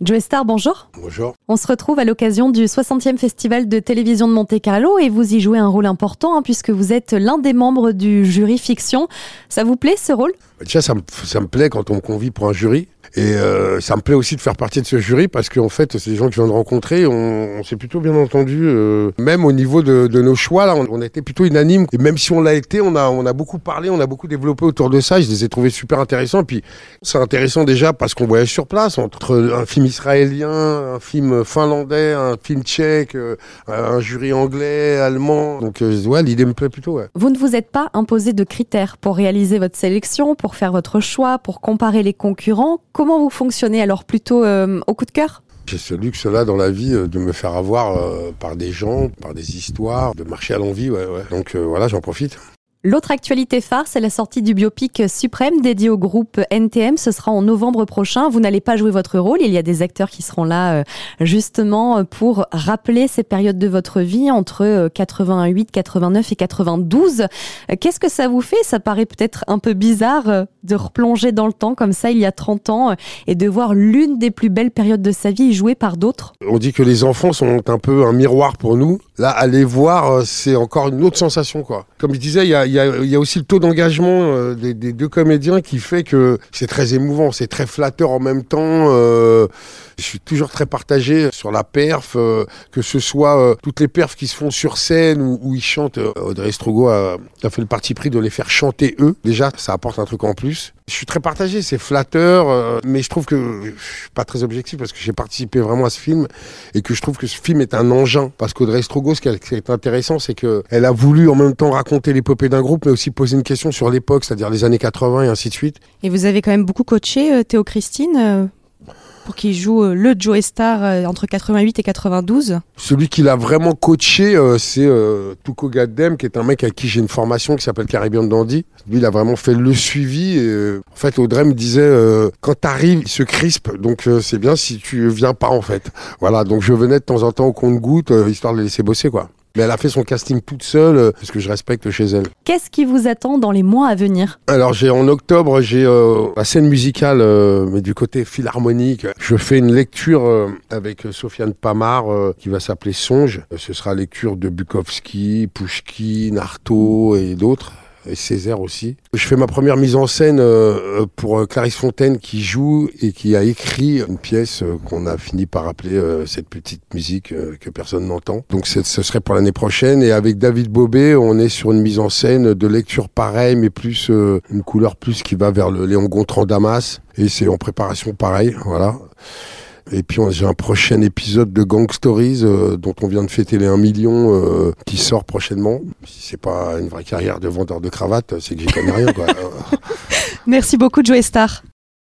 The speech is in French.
Joe Star, bonjour. Bonjour. On se retrouve à l'occasion du 60e Festival de télévision de Monte Carlo et vous y jouez un rôle important hein, puisque vous êtes l'un des membres du jury fiction. Ça vous plaît ce rôle? Déjà, ça me, ça me plaît quand on me convie pour un jury. Et euh, ça me plaît aussi de faire partie de ce jury parce qu'en fait, c'est des gens que je viens de rencontrer. On, s'est plutôt bien entendu, euh, même au niveau de, nos choix. Là, on, on, était plutôt unanime. Et même si on l'a été, on a, on a beaucoup parlé, on a beaucoup développé autour de ça. Je les ai trouvés super intéressants. Puis c'est intéressant déjà parce qu'on voyage sur place entre un film israélien, un film finlandais, un film tchèque, euh, un jury anglais, allemand. Donc ouais, l'idée me plaît plutôt. Vous ne vous êtes pas imposé de critères pour réaliser votre sélection, pour faire votre choix, pour comparer les concurrents. Comment vous fonctionnez alors plutôt euh, au coup de cœur? J'ai ce luxe-là dans la vie de me faire avoir euh, par des gens, par des histoires, de marcher à l'envie. Donc euh, voilà, j'en profite. L'autre actualité phare, c'est la sortie du biopic Suprême dédié au groupe NTM. Ce sera en novembre prochain. Vous n'allez pas jouer votre rôle. Il y a des acteurs qui seront là euh, justement pour rappeler ces périodes de votre vie entre 88, 89 et 92. Qu'est-ce que ça vous fait? Ça paraît peut-être un peu bizarre de replonger dans le temps comme ça il y a 30 ans et de voir l'une des plus belles périodes de sa vie jouée par d'autres. On dit que les enfants sont un peu un miroir pour nous. Là, aller voir, c'est encore une autre sensation. quoi. Comme je disais, il y a, y, a, y a, aussi le taux d'engagement des, des, deux comédiens qui fait que c'est très émouvant, c'est très flatteur en même temps. Euh, je suis toujours très partagé sur la perf, euh, que ce soit euh, toutes les perfs qui se font sur scène ou où ils chantent. Audrey Strogo a, a, fait le parti pris de les faire chanter eux. Déjà, ça apporte un truc en plus. Je suis très partagé, c'est flatteur, euh, mais je trouve que je suis pas très objectif parce que j'ai participé vraiment à ce film et que je trouve que ce film est un engin. Parce qu'Audrey Strogo, ce qui est intéressant, c'est qu'elle a voulu en même temps raconter l'épopée d'un groupe, mais aussi poser une question sur l'époque, c'est-à-dire les années 80 et ainsi de suite. Et vous avez quand même beaucoup coaché euh, Théo Christine euh pour qu'il joue le Joe Star entre 88 et 92 Celui qui l'a vraiment coaché, euh, c'est euh, Tuko Gaddem, qui est un mec avec qui j'ai une formation qui s'appelle Caribbean Dandy. Lui, il a vraiment fait le suivi. Euh, en fait, Audrey me disait, euh, quand t'arrives, il se crispe, donc c'est bien si tu viens pas, en fait. Voilà, donc je venais de temps en temps au compte-goutte, histoire de les laisser bosser, quoi. Mais elle a fait son casting toute seule, parce que je respecte chez elle. Qu'est-ce qui vous attend dans les mois à venir? Alors, j'ai en octobre, j'ai euh, la scène musicale, euh, mais du côté philharmonique. Je fais une lecture euh, avec Sofiane Pamar, qui va s'appeler Songe. Ce sera lecture de Bukowski, Pushkin, Artaud et d'autres et Césaire aussi. Je fais ma première mise en scène euh, pour Clarisse Fontaine qui joue et qui a écrit une pièce euh, qu'on a fini par appeler euh, cette petite musique que personne n'entend. Donc ce serait pour l'année prochaine et avec David Bobet, on est sur une mise en scène de lecture pareille mais plus une couleur plus qui va vers le Léon Gontran Damas et c'est en préparation pareil, voilà. Et puis j'ai un prochain épisode de Gang Stories euh, dont on vient de fêter les 1 million euh, qui sort prochainement. Si c'est pas une vraie carrière de vendeur de cravates, c'est que j'y connais rien. Quoi. Merci beaucoup Joe Star.